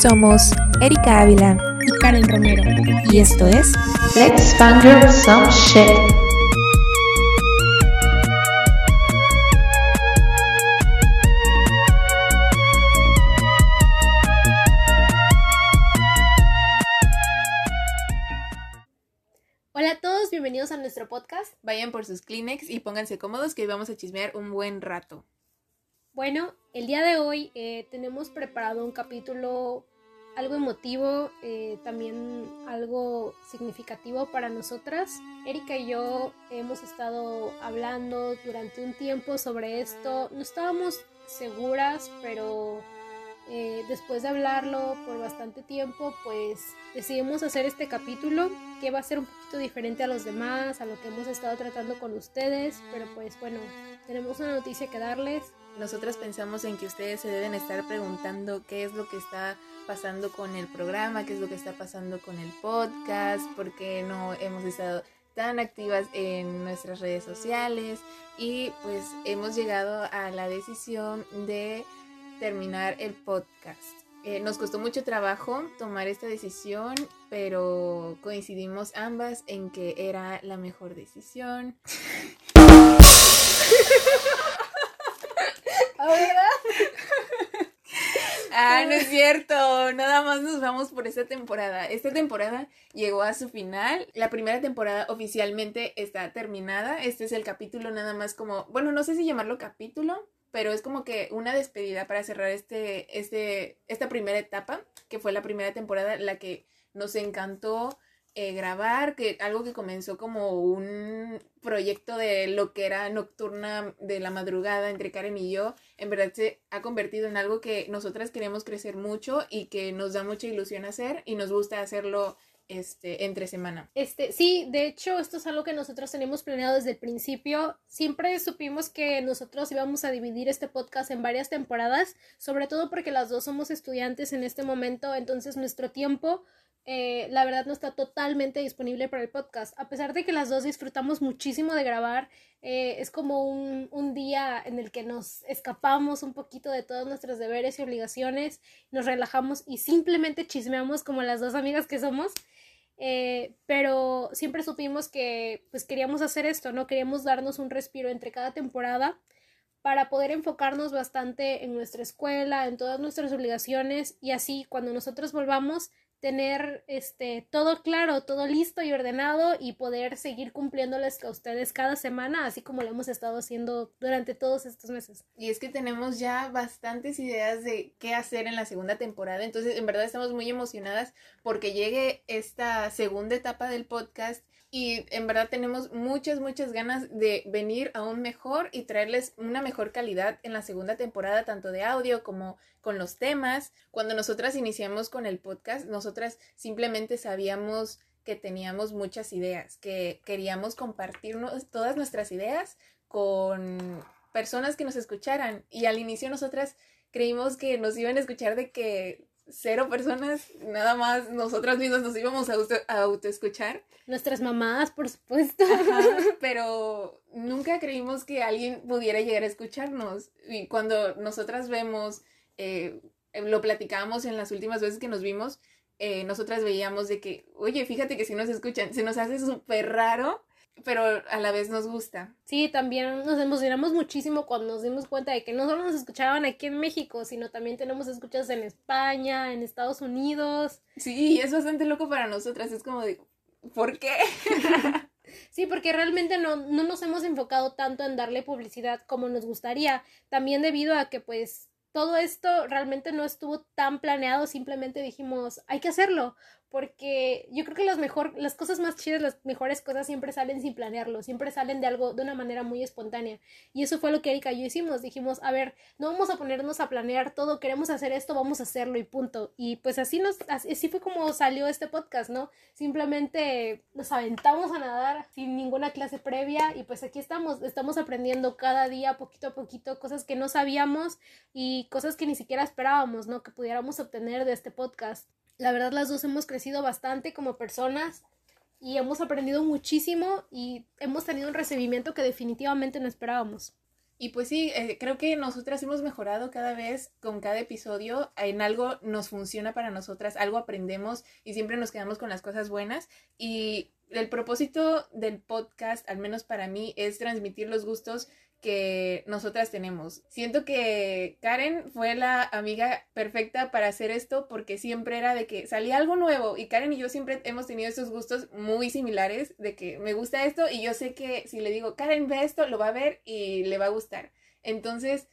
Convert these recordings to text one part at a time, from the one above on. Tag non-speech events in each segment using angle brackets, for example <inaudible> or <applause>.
Somos Erika Ávila y Karen Romero. Y esto es Let's Fangirl Some Shit. Hola a todos, bienvenidos a nuestro podcast. Vayan por sus Kleenex y pónganse cómodos que hoy vamos a chismear un buen rato. Bueno, el día de hoy eh, tenemos preparado un capítulo algo emotivo, eh, también algo significativo para nosotras. Erika y yo hemos estado hablando durante un tiempo sobre esto. No estábamos seguras, pero eh, después de hablarlo por bastante tiempo, pues decidimos hacer este capítulo que va a ser un poquito diferente a los demás, a lo que hemos estado tratando con ustedes, pero pues bueno, tenemos una noticia que darles. Nosotras pensamos en que ustedes se deben estar preguntando qué es lo que está pasando con el programa, qué es lo que está pasando con el podcast, por qué no hemos estado tan activas en nuestras redes sociales. Y pues hemos llegado a la decisión de terminar el podcast. Eh, nos costó mucho trabajo tomar esta decisión, pero coincidimos ambas en que era la mejor decisión. <laughs> Ah, no es cierto. Nada más nos vamos por esta temporada. Esta temporada llegó a su final. La primera temporada oficialmente está terminada. Este es el capítulo nada más como, bueno, no sé si llamarlo capítulo, pero es como que una despedida para cerrar este, este, esta primera etapa, que fue la primera temporada, la que nos encantó eh, grabar, que algo que comenzó como un proyecto de lo que era nocturna de la madrugada entre Karen y yo, en verdad se ha convertido en algo que nosotras queremos crecer mucho y que nos da mucha ilusión hacer y nos gusta hacerlo este, entre semana. Este, sí, de hecho, esto es algo que nosotros tenemos planeado desde el principio. Siempre supimos que nosotros íbamos a dividir este podcast en varias temporadas, sobre todo porque las dos somos estudiantes en este momento, entonces nuestro tiempo eh, la verdad no está totalmente disponible para el podcast. A pesar de que las dos disfrutamos muchísimo de grabar, eh, es como un, un, día en el que nos escapamos un poquito de todos nuestros deberes y obligaciones, nos relajamos y simplemente chismeamos como las dos amigas que somos. Eh, pero siempre supimos que pues queríamos hacer esto, ¿no? Queríamos darnos un respiro entre cada temporada para poder enfocarnos bastante en nuestra escuela, en todas nuestras obligaciones y así cuando nosotros volvamos tener este todo claro, todo listo y ordenado y poder seguir cumpliéndoles a ustedes cada semana, así como lo hemos estado haciendo durante todos estos meses. Y es que tenemos ya bastantes ideas de qué hacer en la segunda temporada, entonces en verdad estamos muy emocionadas porque llegue esta segunda etapa del podcast y en verdad tenemos muchas, muchas ganas de venir aún mejor y traerles una mejor calidad en la segunda temporada, tanto de audio como con los temas. Cuando nosotras iniciamos con el podcast, nosotras simplemente sabíamos que teníamos muchas ideas, que queríamos compartirnos todas nuestras ideas con personas que nos escucharan. Y al inicio nosotras creímos que nos iban a escuchar de que cero personas, nada más nosotras mismas nos íbamos a, auto, escuchar. Nuestras mamás, por supuesto. <laughs> pero nunca creímos que alguien pudiera llegar a escucharnos. Y cuando nosotras vemos, eh, lo platicábamos en las últimas veces que nos vimos, eh, nosotras veíamos de que, oye, fíjate que si nos escuchan, se nos hace súper raro pero a la vez nos gusta. Sí, también nos emocionamos muchísimo cuando nos dimos cuenta de que no solo nos escuchaban aquí en México, sino también tenemos escuchas en España, en Estados Unidos. Sí, es bastante loco para nosotras, es como de, ¿por qué? <laughs> <laughs> Sí, porque realmente no, no nos hemos enfocado tanto en darle publicidad como nos gustaría, también debido a que pues todo esto realmente no estuvo tan planeado, simplemente dijimos, hay que hacerlo, porque yo creo que las mejor las cosas más chidas, las mejores cosas siempre salen sin planearlo, siempre salen de algo de una manera muy espontánea. Y eso fue lo que Erika y yo hicimos, dijimos, a ver, no vamos a ponernos a planear todo, queremos hacer esto, vamos a hacerlo y punto. Y pues así nos así fue como salió este podcast, ¿no? Simplemente nos aventamos a nadar sin ninguna clase previa y pues aquí estamos, estamos aprendiendo cada día poquito a poquito cosas que no sabíamos y cosas que ni siquiera esperábamos, ¿no? Que pudiéramos obtener de este podcast. La verdad las dos hemos crecido bastante como personas y hemos aprendido muchísimo y hemos tenido un recibimiento que definitivamente no esperábamos. Y pues sí, eh, creo que nosotras hemos mejorado cada vez con cada episodio. En algo nos funciona para nosotras, algo aprendemos y siempre nos quedamos con las cosas buenas. Y el propósito del podcast, al menos para mí, es transmitir los gustos que nosotras tenemos. Siento que Karen fue la amiga perfecta para hacer esto porque siempre era de que salía algo nuevo y Karen y yo siempre hemos tenido esos gustos muy similares de que me gusta esto y yo sé que si le digo Karen ve esto lo va a ver y le va a gustar. Entonces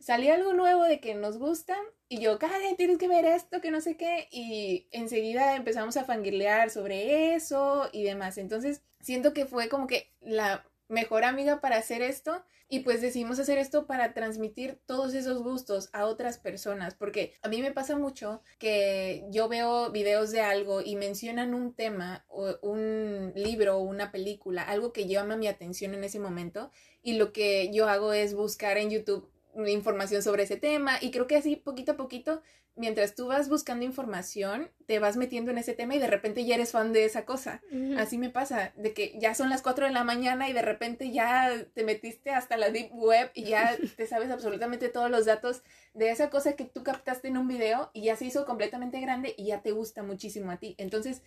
salía algo nuevo de que nos gusta y yo, Karen, tienes que ver esto, que no sé qué y enseguida empezamos a fangirlear sobre eso y demás. Entonces siento que fue como que la mejor amiga para hacer esto y pues decidimos hacer esto para transmitir todos esos gustos a otras personas porque a mí me pasa mucho que yo veo videos de algo y mencionan un tema o un libro o una película, algo que llama mi atención en ese momento y lo que yo hago es buscar en YouTube información sobre ese tema y creo que así poquito a poquito mientras tú vas buscando información, te vas metiendo en ese tema y de repente ya eres fan de esa cosa. Así me pasa, de que ya son las 4 de la mañana y de repente ya te metiste hasta la deep web y ya <laughs> te sabes absolutamente todos los datos de esa cosa que tú captaste en un video y ya se hizo completamente grande y ya te gusta muchísimo a ti. Entonces,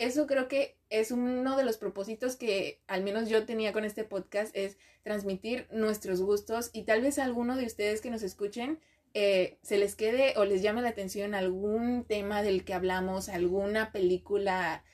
eso creo que es uno de los propósitos que al menos yo tenía con este podcast, es transmitir nuestros gustos y tal vez a alguno de ustedes que nos escuchen eh, se les quede o les llame la atención algún tema del que hablamos, alguna película,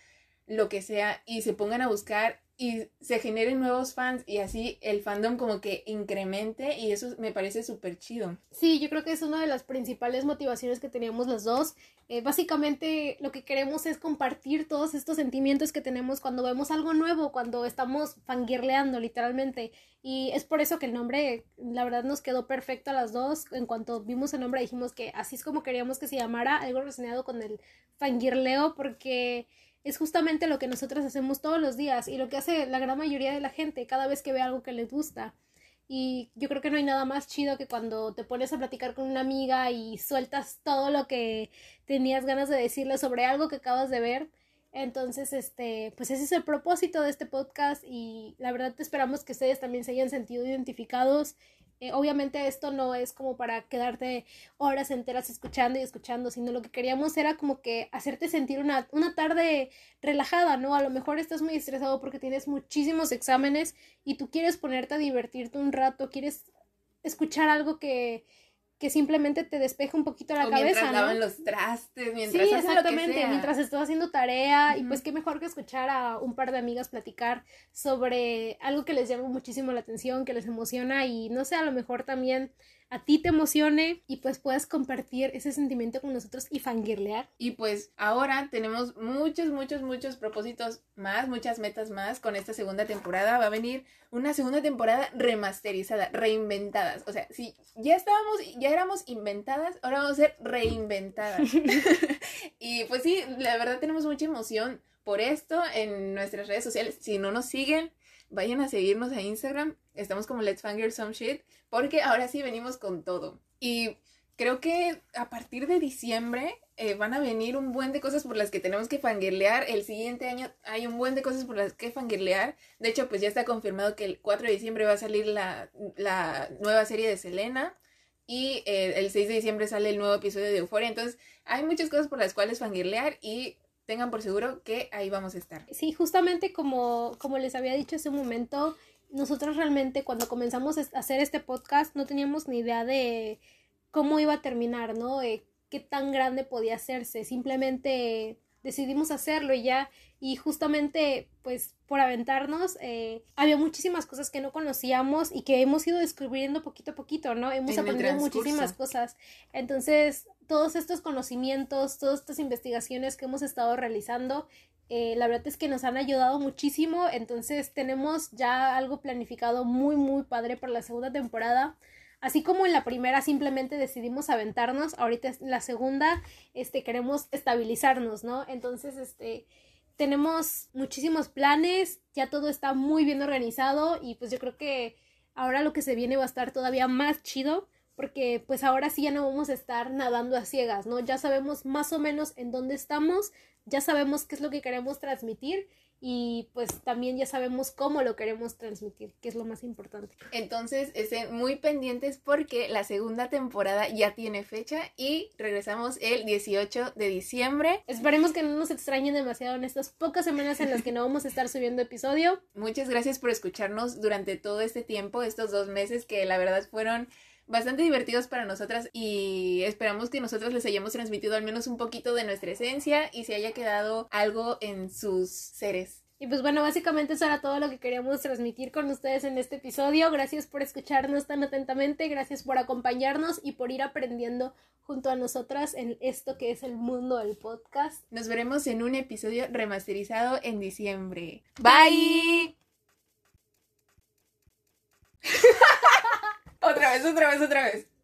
lo que sea, y se pongan a buscar y se generen nuevos fans y así el fandom como que incremente y eso me parece súper chido. Sí, yo creo que es una de las principales motivaciones que teníamos las dos. Eh, básicamente lo que queremos es compartir todos estos sentimientos que tenemos cuando vemos algo nuevo, cuando estamos fangirleando literalmente. Y es por eso que el nombre, la verdad, nos quedó perfecto a las dos. En cuanto vimos el nombre dijimos que así es como queríamos que se llamara, algo relacionado con el fangirleo porque es justamente lo que nosotros hacemos todos los días y lo que hace la gran mayoría de la gente cada vez que ve algo que les gusta. Y yo creo que no hay nada más chido que cuando te pones a platicar con una amiga y sueltas todo lo que tenías ganas de decirle sobre algo que acabas de ver. Entonces, este, pues ese es el propósito de este podcast y la verdad esperamos que ustedes también se hayan sentido identificados eh, obviamente esto no es como para quedarte horas enteras escuchando y escuchando, sino lo que queríamos era como que hacerte sentir una, una tarde relajada, ¿no? A lo mejor estás muy estresado porque tienes muchísimos exámenes y tú quieres ponerte a divertirte un rato, quieres escuchar algo que, que simplemente te despeja un poquito la cabeza, mientras lavan los trastes, mientras Sí, exactamente, lo que sea. mientras estás haciendo tarea y pues qué mejor que escuchar a un par de amigas platicar sobre algo que les llama muchísimo la atención, que les emociona y no sé, a lo mejor también a ti te emocione y pues puedas compartir ese sentimiento con nosotros y fangirlear. Y pues ahora tenemos muchos, muchos, muchos propósitos más, muchas metas más con esta segunda temporada. Va a venir una segunda temporada remasterizada, reinventadas. O sea, si ya estábamos, ya éramos inventadas, ahora vamos a ser reinventadas. <laughs> y pues sí, la verdad tenemos mucha emoción por esto en nuestras redes sociales. Si no nos siguen, vayan a seguirnos a Instagram. Estamos como Let's Fangirl Some Shit. Porque ahora sí venimos con todo. Y creo que a partir de diciembre eh, van a venir un buen de cosas por las que tenemos que fangirlear. El siguiente año hay un buen de cosas por las que fangirlear. De hecho, pues ya está confirmado que el 4 de diciembre va a salir la, la nueva serie de Selena. Y eh, el 6 de diciembre sale el nuevo episodio de Euphoria. Entonces, hay muchas cosas por las cuales fangirlear y tengan por seguro que ahí vamos a estar. Sí, justamente como, como les había dicho hace un momento, nosotros realmente cuando comenzamos a hacer este podcast no teníamos ni idea de cómo iba a terminar, ¿no? Qué tan grande podía hacerse. Simplemente decidimos hacerlo y ya. Y justamente, pues, por aventarnos, eh, había muchísimas cosas que no conocíamos y que hemos ido descubriendo poquito a poquito, ¿no? Hemos En aprendido muchísimas cosas. Entonces, todos estos conocimientos, todas estas investigaciones que hemos estado realizando, eh, la verdad es que nos han ayudado muchísimo. Entonces, tenemos ya algo planificado muy, muy padre para la segunda temporada. Así como en la primera simplemente decidimos aventarnos, ahorita en la segunda este queremos estabilizarnos, ¿no? Entonces, este tenemos muchísimos planes, ya todo está muy bien organizado y pues yo creo que ahora lo que se viene va a estar todavía más chido porque pues ahora sí ya no vamos a estar nadando a ciegas, ¿no? Ya sabemos más o menos en dónde estamos, ya sabemos qué es lo que queremos transmitir y pues también ya sabemos cómo lo queremos transmitir, que es lo más importante. Entonces, estén muy pendientes porque la segunda temporada ya tiene fecha y regresamos el 18 de diciembre. Esperemos que no nos extrañen demasiado en estas pocas semanas en las que no vamos a estar subiendo episodio. Muchas gracias por escucharnos durante todo este tiempo, estos dos meses que la verdad fueron bastante divertidos para nosotras y esperamos que nosotros les hayamos transmitido al menos un poquito de nuestra esencia y se haya quedado algo en sus seres. Y pues bueno, básicamente eso era todo lo que queríamos transmitir con ustedes en este episodio. Gracias por escucharnos tan atentamente, gracias por acompañarnos y por ir aprendiendo junto a nosotras en esto que es el mundo del podcast. Nos veremos en un episodio remasterizado en diciembre. Bye. <laughs> otra vez, otra vez, otra vez.